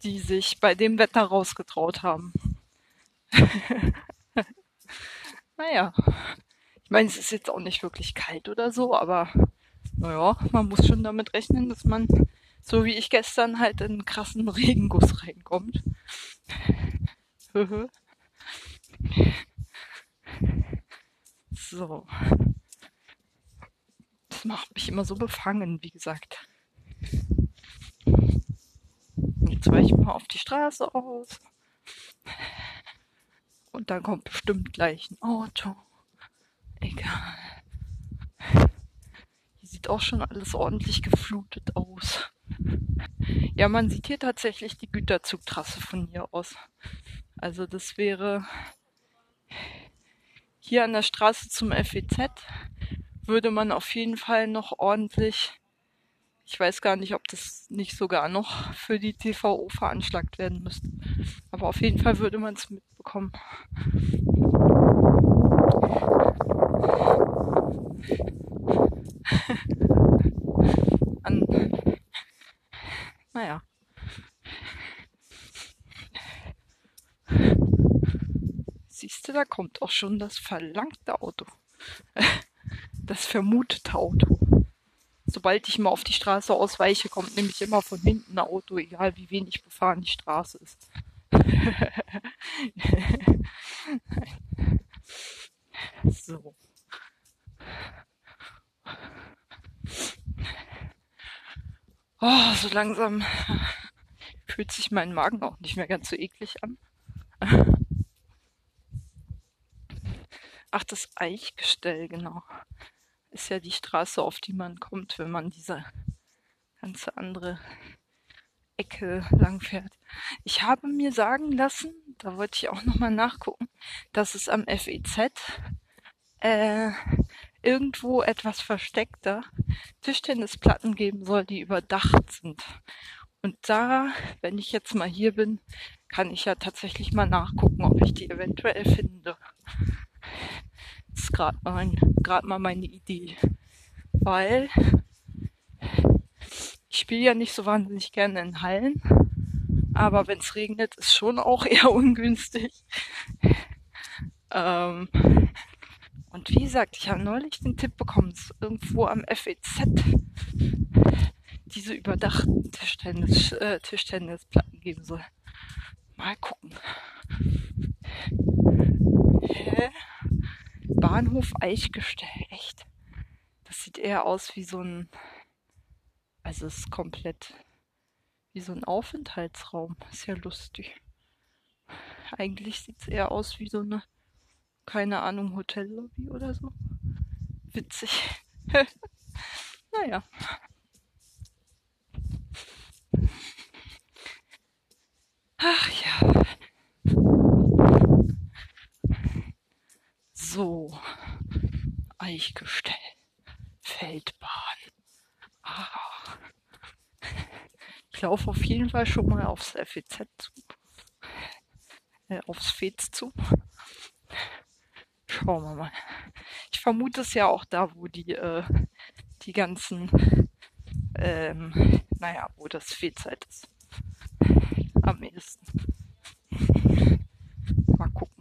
die sich bei dem Wetter rausgetraut haben. naja, ich meine, es ist jetzt auch nicht wirklich kalt oder so, aber naja, man muss schon damit rechnen, dass man, so wie ich gestern, halt in einen krassen Regenguss reinkommt. so. Das macht mich immer so befangen, wie gesagt. Weiche ich mal auf die Straße aus. Und dann kommt bestimmt gleich ein Auto. Egal. Hier sieht auch schon alles ordentlich geflutet aus. Ja, man sieht hier tatsächlich die Güterzugtrasse von hier aus. Also das wäre hier an der Straße zum FEZ würde man auf jeden Fall noch ordentlich, ich weiß gar nicht, ob das nicht sogar noch für die TVO veranschlagt werden müsste. Aber auf jeden Fall würde man es mitbekommen. An, naja. Siehst du, da kommt auch schon das verlangte Auto. das vermutete Auto. Sobald ich mal auf die Straße ausweiche, kommt nämlich immer von hinten ein Auto, egal wie wenig befahren die Straße ist. so. Oh, so langsam fühlt sich mein Magen auch nicht mehr ganz so eklig an. Ach, das Eichgestell, genau. Ist ja die Straße, auf die man kommt, wenn man diese ganze andere Ecke lang fährt. Ich habe mir sagen lassen, da wollte ich auch nochmal nachgucken, dass es am FEZ äh, irgendwo etwas versteckter Tischtennisplatten geben soll, die überdacht sind. Und da, wenn ich jetzt mal hier bin, kann ich ja tatsächlich mal nachgucken, ob ich die eventuell finde. Ist gerade mein, gerade mal meine Idee. Weil ich spiele ja nicht so wahnsinnig gerne in Hallen. Aber wenn es regnet, ist schon auch eher ungünstig. Ähm, und wie gesagt, ich habe neulich den Tipp bekommen, dass irgendwo am FEZ diese überdachten Tischtennis, äh, Tischtennisplatten geben soll. Mal gucken. Hä? Bahnhof Eichgestell, echt. Das sieht eher aus wie so ein, also es ist komplett wie so ein Aufenthaltsraum. Ist ja lustig. Eigentlich sieht es eher aus wie so eine, keine Ahnung, Hotellobby oder so. Witzig. naja. Ach ja. So, Eichgestell, Feldbahn. Ah. Ich laufe auf jeden Fall schon mal aufs FEZ zu. Äh, aufs FEZ zu. Schauen wir mal. Ich vermute es ja auch da, wo die, äh, die ganzen, ähm, naja, wo das FEZ ist. Am ehesten. Mal gucken.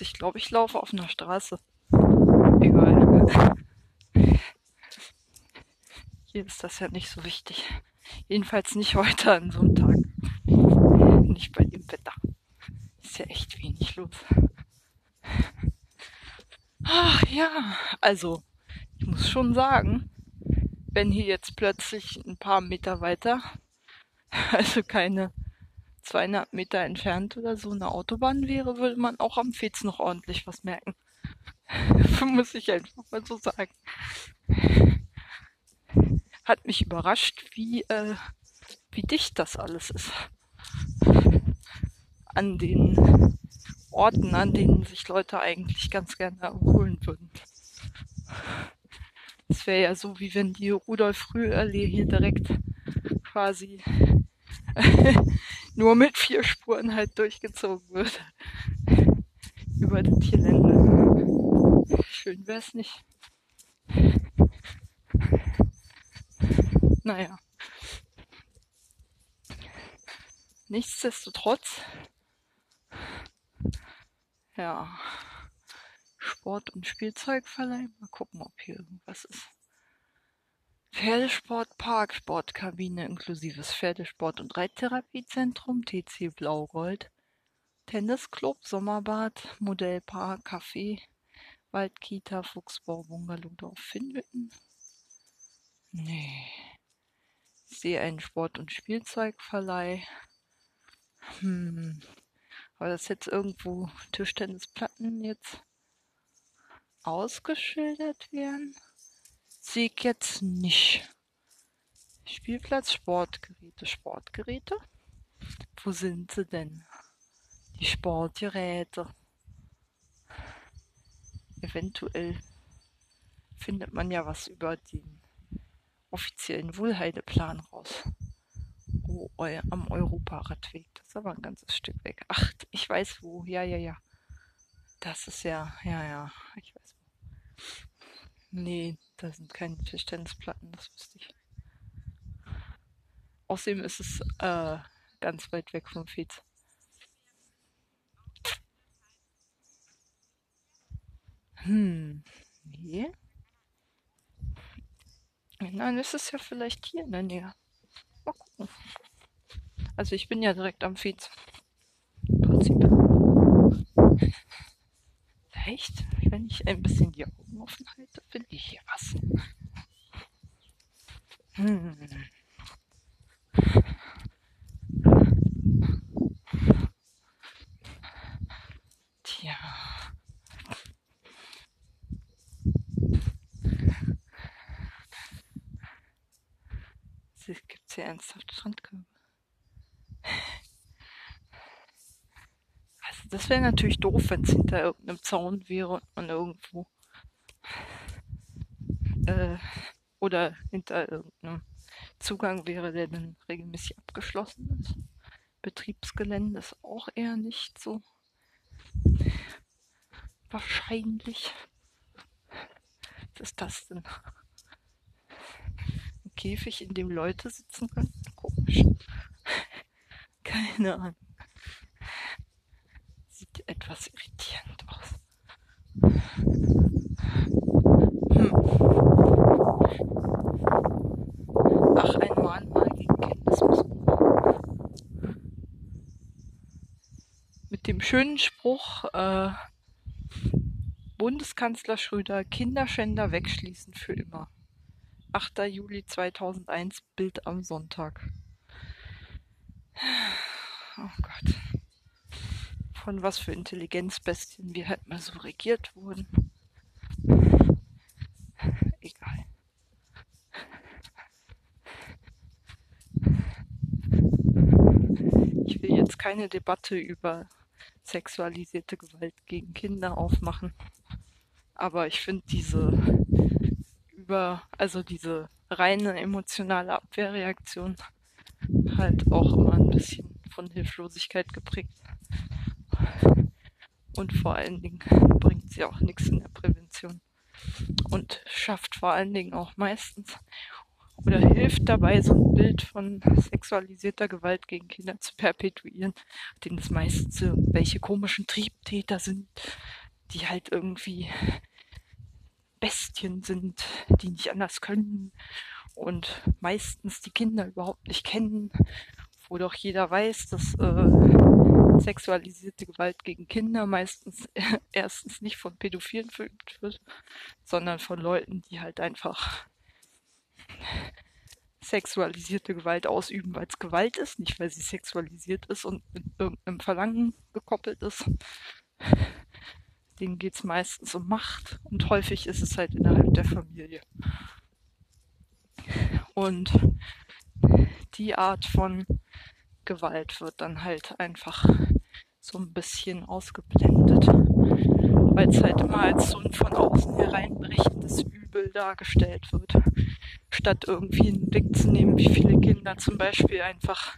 Ich glaube, ich laufe auf einer Straße. Egal. Hier ist das ja nicht so wichtig. Jedenfalls nicht heute an so einem Tag. Nicht bei dem Wetter. Ist ja echt wenig los. Ach ja, also, ich muss schon sagen, wenn hier jetzt plötzlich ein paar Meter weiter, also keine 200 Meter entfernt oder so eine Autobahn wäre, würde man auch am Fez noch ordentlich was merken. Muss ich einfach mal so sagen. Hat mich überrascht, wie, äh, wie dicht das alles ist. An den Orten, an denen sich Leute eigentlich ganz gerne erholen würden. Es wäre ja so, wie wenn die Rudolf-Rüh-Allee hier direkt quasi nur mit vier Spuren halt durchgezogen wird. Über das Gelände. Schön wär's nicht. Naja. Nichtsdestotrotz, ja, Sport- und Spielzeugverleih. Mal gucken, ob hier irgendwas ist. Pferdesportpark, Sportkabine inklusives Pferdesport- und Reittherapiezentrum, TC Blaugold, Tennisclub, Sommerbad, Modellpark, Café, Waldkita, Fuchsbau, Bungalowdorf, Finnwitten. Nee. Ich sehe einen Sport- und Spielzeugverleih. Hm. Aber das jetzt irgendwo Tischtennisplatten jetzt ausgeschildert werden? Sehe jetzt nicht. Spielplatz, Sportgeräte, Sportgeräte. Wo sind sie denn? Die Sportgeräte. Eventuell findet man ja was über den offiziellen Wohlheideplan raus. Oh, am Europaradweg. Das ist aber ein ganzes Stück weg. Ach, ich weiß wo. Ja, ja, ja. Das ist ja, ja, ja. Ich weiß wo. Nee, da sind keine Tischtennisplatten, das wüsste ich. Außerdem ist es äh, ganz weit weg vom Fez. Hm, nee. Nein, ist es ja vielleicht hier in der Nähe. Mal gucken. Also ich bin ja direkt am Fez. Prinzip. Vielleicht, wenn ich ein bisschen die Augen offen halte, finde ich hier was. Hm. Tja. Gibt es hier ernsthaft Strandkörbe? Das wäre natürlich doof, wenn es hinter irgendeinem Zaun wäre und irgendwo äh, oder hinter irgendeinem Zugang wäre, der dann regelmäßig abgeschlossen ist. Betriebsgelände ist auch eher nicht so wahrscheinlich. Was ist das denn? Ein Käfig, in dem Leute sitzen können? Komisch. Keine Ahnung. Sieht etwas irritierend aus. Hm. Ach, ein Mahnmal gegen Kenntnismissbrauch. Mit dem schönen Spruch, äh, Bundeskanzler Schröder, Kinderschänder wegschließen für immer. 8. Juli 2001, Bild am Sonntag. Oh Gott. Von was für Intelligenzbestien wir halt mal so regiert wurden. Egal. Ich will jetzt keine Debatte über sexualisierte Gewalt gegen Kinder aufmachen. Aber ich finde diese über, also diese reine emotionale Abwehrreaktion halt auch immer ein bisschen von Hilflosigkeit geprägt. Und vor allen Dingen bringt sie auch nichts in der Prävention. Und schafft vor allen Dingen auch meistens oder hilft dabei, so ein Bild von sexualisierter Gewalt gegen Kinder zu perpetuieren, denen es meistens welche komischen Triebtäter sind, die halt irgendwie Bestien sind, die nicht anders können und meistens die Kinder überhaupt nicht kennen, wo doch jeder weiß, dass äh, sexualisierte Gewalt gegen Kinder meistens erstens nicht von Pädophilen verübt wird, sondern von Leuten, die halt einfach sexualisierte Gewalt ausüben, weil es Gewalt ist, nicht weil sie sexualisiert ist und mit irgendeinem Verlangen gekoppelt ist. Denen geht es meistens um Macht und häufig ist es halt innerhalb der Familie. Und die Art von Gewalt wird dann halt einfach so ein bisschen ausgeblendet. weil es halt immer als so ein von außen hereinbrechendes Übel dargestellt wird. Statt irgendwie einen Blick zu nehmen, wie viele Kinder zum Beispiel einfach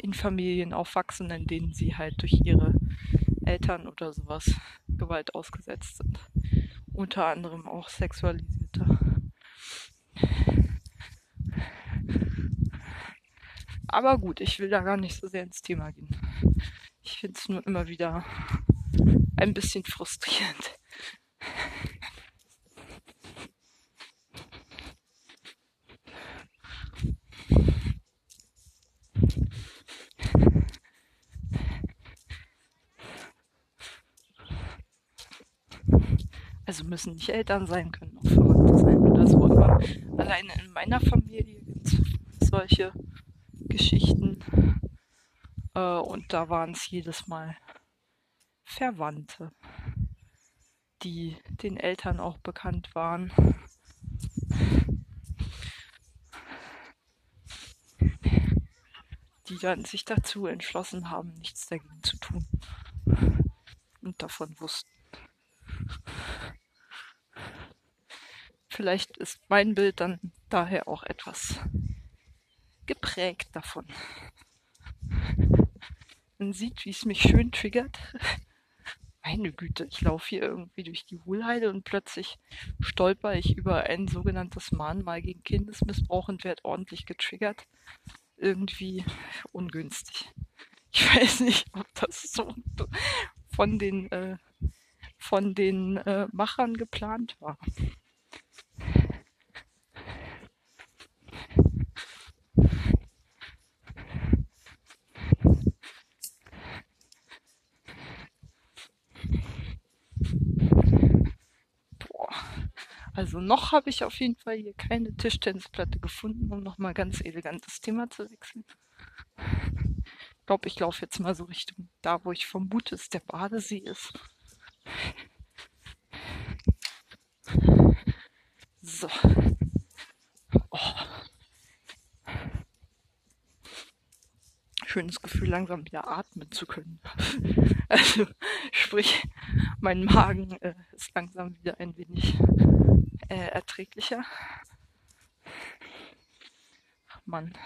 in Familien aufwachsen, in denen sie halt durch ihre Eltern oder sowas Gewalt ausgesetzt sind. Unter anderem auch sexualisierte. Aber gut, ich will da gar nicht so sehr ins Thema gehen. Ich finde es nur immer wieder ein bisschen frustrierend. Also müssen nicht Eltern sein, können auch Verwandte sein oder so. Aber alleine in meiner Familie gibt es solche Geschichten. Äh, und da waren es jedes Mal Verwandte, die den Eltern auch bekannt waren. Die dann sich dazu entschlossen haben, nichts dagegen zu tun. Und davon wussten. Vielleicht ist mein Bild dann daher auch etwas geprägt davon. Man sieht, wie es mich schön triggert. Meine Güte, ich laufe hier irgendwie durch die Wohlheide und plötzlich stolper ich über ein sogenanntes Mahnmal gegen Kindesmissbrauch und werde ordentlich getriggert. Irgendwie ungünstig. Ich weiß nicht, ob das so von den, äh, von den äh, Machern geplant war. Also noch habe ich auf jeden Fall hier keine Tischtennisplatte gefunden, um nochmal ganz elegant das Thema zu wechseln. Ich glaube, ich laufe jetzt mal so Richtung da, wo ich vermute, es der Badesee ist. So. Oh. Schönes Gefühl, langsam wieder atmen zu können. Also, sprich, mein Magen äh, ist langsam wieder ein wenig äh, erträglicher. Ach Mann.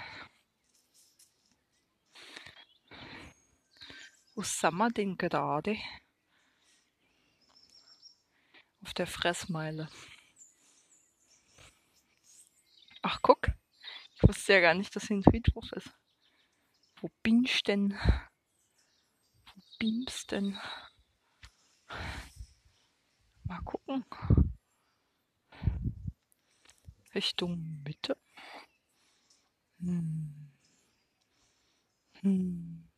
Wo sind wir denn gerade? Auf der Fressmeile. Ach, guck. Ich wusste ja gar nicht, dass hier ein Friedhof ist. Wo bin ich denn? Wo beamst denn? Mal gucken. Richtung Mitte. Hm. Hm.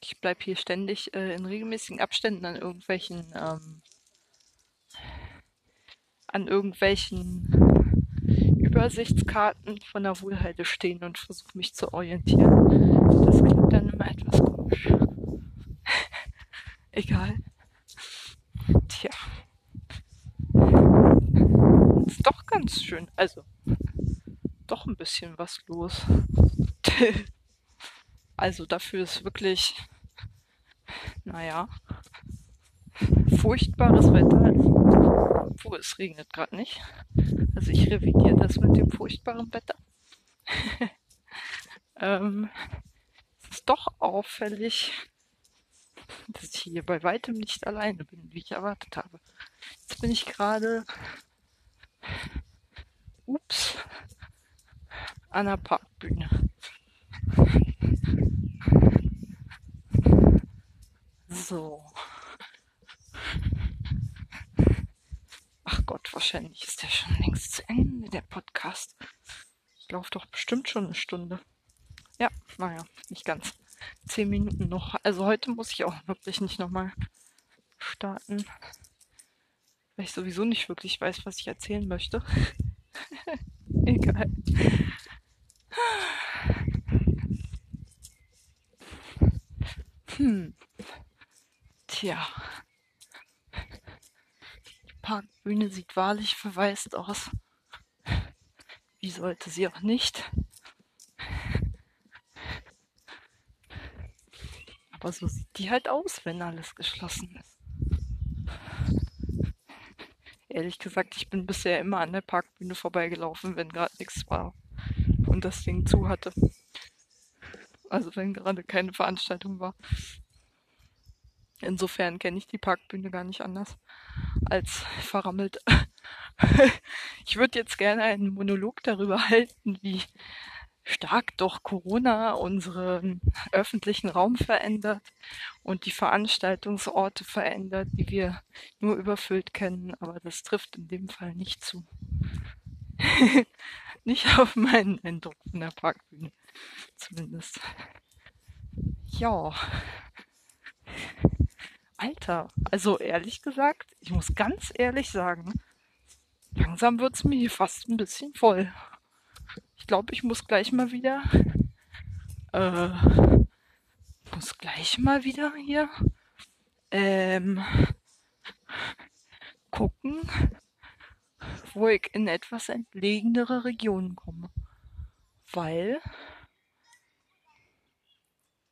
Ich bleibe hier ständig äh, in regelmäßigen Abständen an irgendwelchen ähm, an irgendwelchen Übersichtskarten von der Wohlheide stehen und versuche mich zu orientieren. Das klingt dann immer etwas komisch. Egal. Tja ist doch ganz schön. Also, doch ein bisschen was los. also dafür ist wirklich, naja, furchtbares Wetter. Obwohl es regnet gerade nicht. Also ich revidiere das mit dem furchtbaren Wetter. ähm, es ist doch auffällig, dass ich hier bei weitem nicht alleine bin, wie ich erwartet habe. Jetzt bin ich gerade Ups. An der Parkbühne. So. Ach Gott, wahrscheinlich ist der schon längst zu Ende, der Podcast. Ich laufe doch bestimmt schon eine Stunde. Ja, naja, nicht ganz. Zehn Minuten noch. Also heute muss ich auch wirklich nicht nochmal starten weil ich sowieso nicht wirklich weiß, was ich erzählen möchte. Egal. Hm. Tja. Die Parkbühne sieht wahrlich verwaist aus. Wie sollte sie auch nicht? Aber so sieht die halt aus, wenn alles geschlossen ist. Ehrlich gesagt, ich bin bisher immer an der Parkbühne vorbeigelaufen, wenn gerade nichts war und das Ding zu hatte. Also wenn gerade keine Veranstaltung war. Insofern kenne ich die Parkbühne gar nicht anders als verrammelt. ich würde jetzt gerne einen Monolog darüber halten, wie stark doch Corona unseren öffentlichen Raum verändert und die Veranstaltungsorte verändert, die wir nur überfüllt kennen. Aber das trifft in dem Fall nicht zu. nicht auf meinen Eindruck von der Parkbühne. Zumindest. Ja. Alter, also ehrlich gesagt, ich muss ganz ehrlich sagen, langsam wird's mir hier fast ein bisschen voll. Ich glaube, ich muss gleich mal wieder, äh, muss gleich mal wieder hier, ähm, gucken, wo ich in etwas entlegenere Regionen komme. Weil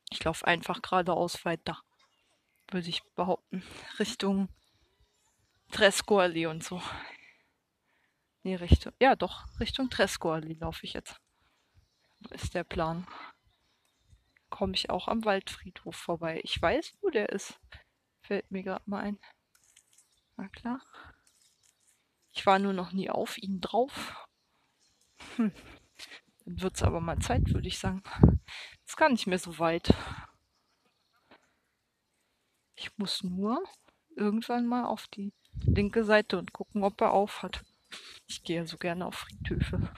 ich laufe einfach geradeaus weiter würde ich behaupten. Richtung Tresco-Allee und so. Nee, Richtung, ja doch, Richtung Tresco-Allee laufe ich jetzt. Ist der Plan. Komme ich auch am Waldfriedhof vorbei. Ich weiß, wo der ist. Fällt mir gerade mal ein. Na klar. Ich war nur noch nie auf ihn drauf. Hm. Dann wird's aber mal Zeit, würde ich sagen. Ist gar nicht mehr so weit. Ich muss nur irgendwann mal auf die linke Seite und gucken, ob er auf hat. Ich gehe so gerne auf Friedhöfe.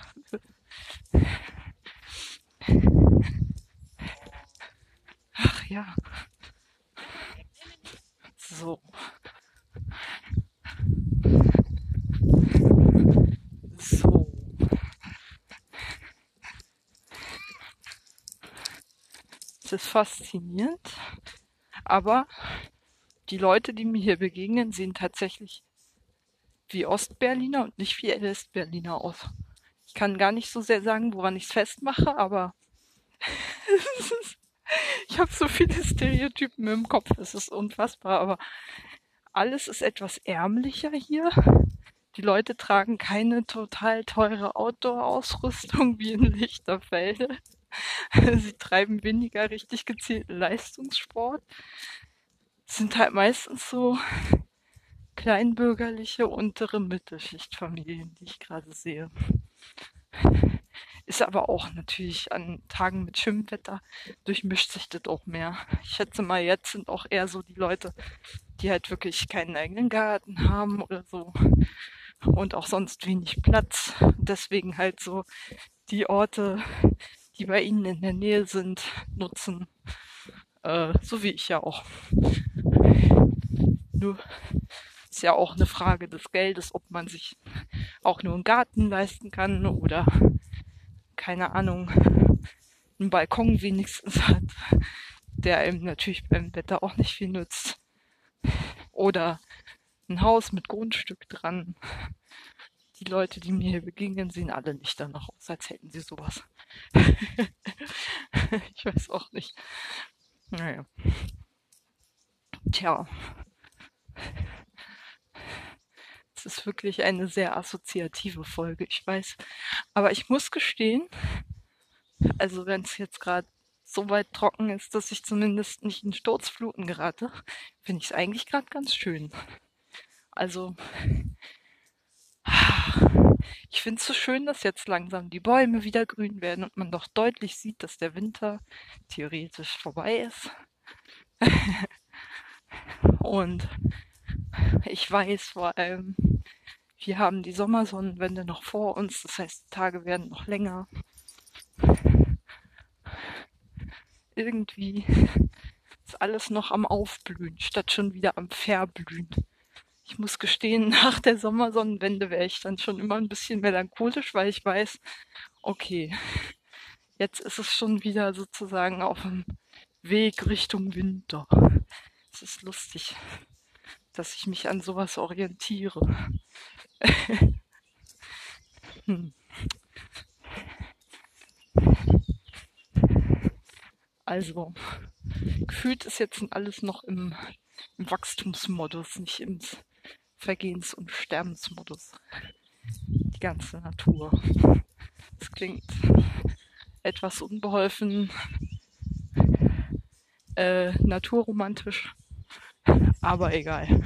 Ach ja. So. So. Es ist faszinierend, aber die Leute, die mir hier begegnen, sehen tatsächlich wie Ostberliner und nicht wie Westberliner aus. Ich kann gar nicht so sehr sagen, woran ich es festmache, aber ich habe so viele Stereotypen im Kopf, es ist unfassbar, aber alles ist etwas ärmlicher hier. Die Leute tragen keine total teure Outdoor-Ausrüstung wie in Lichterfelde. Sie treiben weniger richtig gezielten Leistungssport sind halt meistens so kleinbürgerliche untere Mittelschichtfamilien, die ich gerade sehe. Ist aber auch natürlich an Tagen mit Schimmwetter durchmischt sich das auch mehr. Ich schätze mal, jetzt sind auch eher so die Leute, die halt wirklich keinen eigenen Garten haben oder so und auch sonst wenig Platz. Deswegen halt so die Orte, die bei ihnen in der Nähe sind, nutzen. Äh, so wie ich ja auch. Nur ist ja auch eine Frage des Geldes, ob man sich auch nur einen Garten leisten kann oder keine Ahnung, einen Balkon wenigstens hat, der einem natürlich beim Wetter auch nicht viel nützt. Oder ein Haus mit Grundstück dran. Die Leute, die mir hier begegnen, sehen alle nicht danach aus, als hätten sie sowas. ich weiß auch nicht. Naja. Tja. Es ist wirklich eine sehr assoziative Folge, ich weiß. Aber ich muss gestehen, also wenn es jetzt gerade so weit trocken ist, dass ich zumindest nicht in Sturzfluten gerate, finde ich es eigentlich gerade ganz schön. Also, ich finde es so schön, dass jetzt langsam die Bäume wieder grün werden und man doch deutlich sieht, dass der Winter theoretisch vorbei ist. Und ich weiß vor allem, wir haben die Sommersonnenwende noch vor uns, das heißt, die Tage werden noch länger. Irgendwie ist alles noch am Aufblühen, statt schon wieder am Verblühen. Ich muss gestehen, nach der Sommersonnenwende wäre ich dann schon immer ein bisschen melancholisch, weil ich weiß, okay, jetzt ist es schon wieder sozusagen auf dem Weg Richtung Winter. Es ist lustig, dass ich mich an sowas orientiere. Also, gefühlt ist jetzt alles noch im, im Wachstumsmodus, nicht im Vergehens- und Sterbensmodus. Die ganze Natur. Das klingt etwas unbeholfen, äh, naturromantisch, aber egal.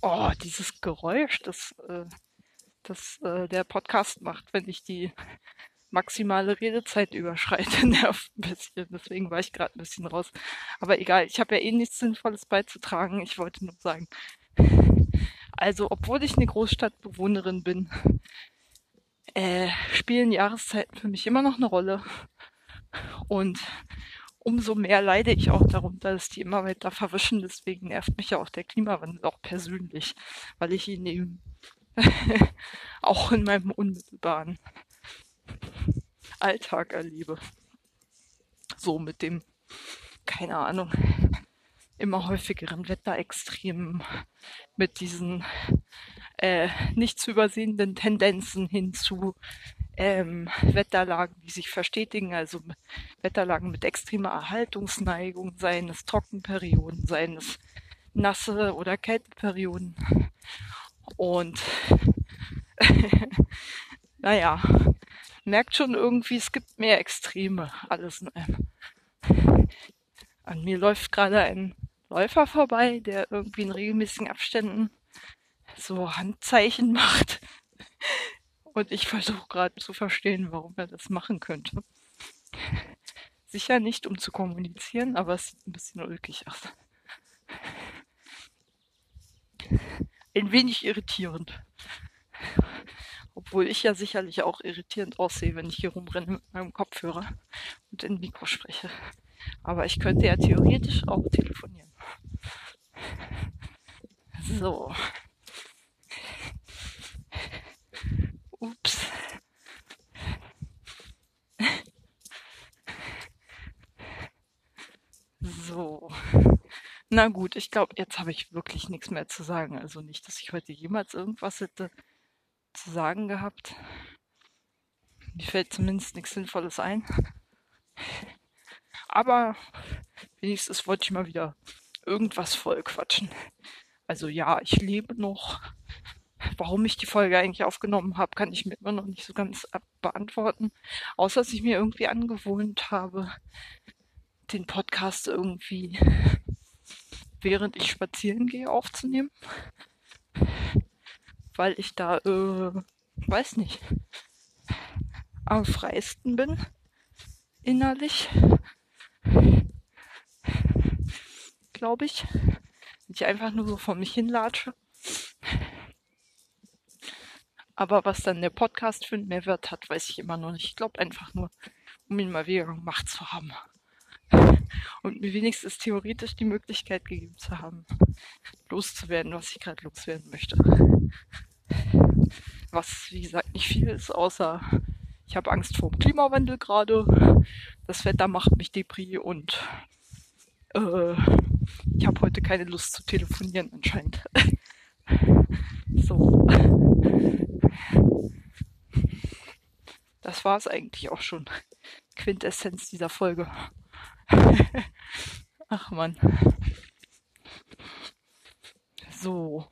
Oh, dieses Geräusch, das, äh, das äh, der Podcast macht, wenn ich die maximale Redezeit überschreite, nervt ein bisschen. Deswegen war ich gerade ein bisschen raus. Aber egal, ich habe ja eh nichts Sinnvolles beizutragen. Ich wollte nur sagen, also obwohl ich eine Großstadtbewohnerin bin, äh, spielen Jahreszeiten für mich immer noch eine Rolle. Und umso mehr leide ich auch darunter, dass die immer weiter verwischen. Deswegen nervt mich ja auch der Klimawandel auch persönlich, weil ich ihn eben auch in meinem unmittelbaren Alltag erlebe. So mit dem, keine Ahnung, immer häufigeren Wetterextremen, mit diesen äh, nicht zu übersehenden Tendenzen hin zu ähm, Wetterlagen, die sich verstetigen, also Wetterlagen mit extremer Erhaltungsneigung, seien es Trockenperioden, seien es nasse oder Kälteperioden. Und naja, merkt schon irgendwie, es gibt mehr Extreme, alles in einem. An mir läuft gerade ein Läufer vorbei, der irgendwie in regelmäßigen Abständen so Handzeichen macht. Und ich versuche gerade zu verstehen, warum er das machen könnte. Sicher nicht, um zu kommunizieren, aber es sieht ein bisschen ulkig aus. Ein wenig irritierend. Obwohl ich ja sicherlich auch irritierend aussehe, wenn ich hier rumrenne mit meinem Kopfhörer und in Mikro spreche. Aber ich könnte ja theoretisch auch telefonieren. So. Ups. So. Na gut, ich glaube, jetzt habe ich wirklich nichts mehr zu sagen. Also nicht, dass ich heute jemals irgendwas hätte zu sagen gehabt. Mir fällt zumindest nichts Sinnvolles ein. Aber wenigstens wollte ich mal wieder irgendwas voll quatschen. Also ja, ich lebe noch. Warum ich die Folge eigentlich aufgenommen habe, kann ich mir immer noch nicht so ganz beantworten. Außer dass ich mir irgendwie angewohnt habe, den Podcast irgendwie während ich spazieren gehe aufzunehmen. Weil ich da, äh, weiß nicht, am freiesten bin innerlich glaube ich. Ich einfach nur so vor mich hinlatsche. Aber was dann der Podcast für einen Mehrwert hat, weiß ich immer noch nicht. Ich glaube einfach nur, um ihn mal wieder gemacht zu haben. Und mir wenigstens theoretisch die Möglichkeit gegeben zu haben, loszuwerden, was ich gerade loswerden möchte. Was, wie gesagt, nicht viel ist, außer ich habe Angst vor dem Klimawandel gerade. Das Wetter macht mich depri und äh, ich habe heute keine Lust zu telefonieren anscheinend. so. Das war es eigentlich auch schon. Quintessenz dieser Folge. Ach man. So.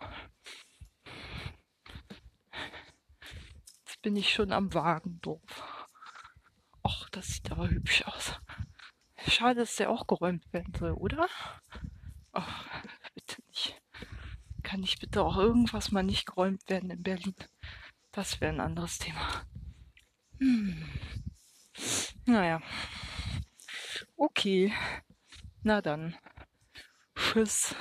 Jetzt bin ich schon am Wagendorf. Och, das sieht aber hübsch aus. Schade, dass der auch geräumt werden soll, oder? Oh, bitte nicht. Kann nicht bitte auch irgendwas mal nicht geräumt werden in Berlin? Das wäre ein anderes Thema. Hm. Naja. Okay. Na dann. Tschüss.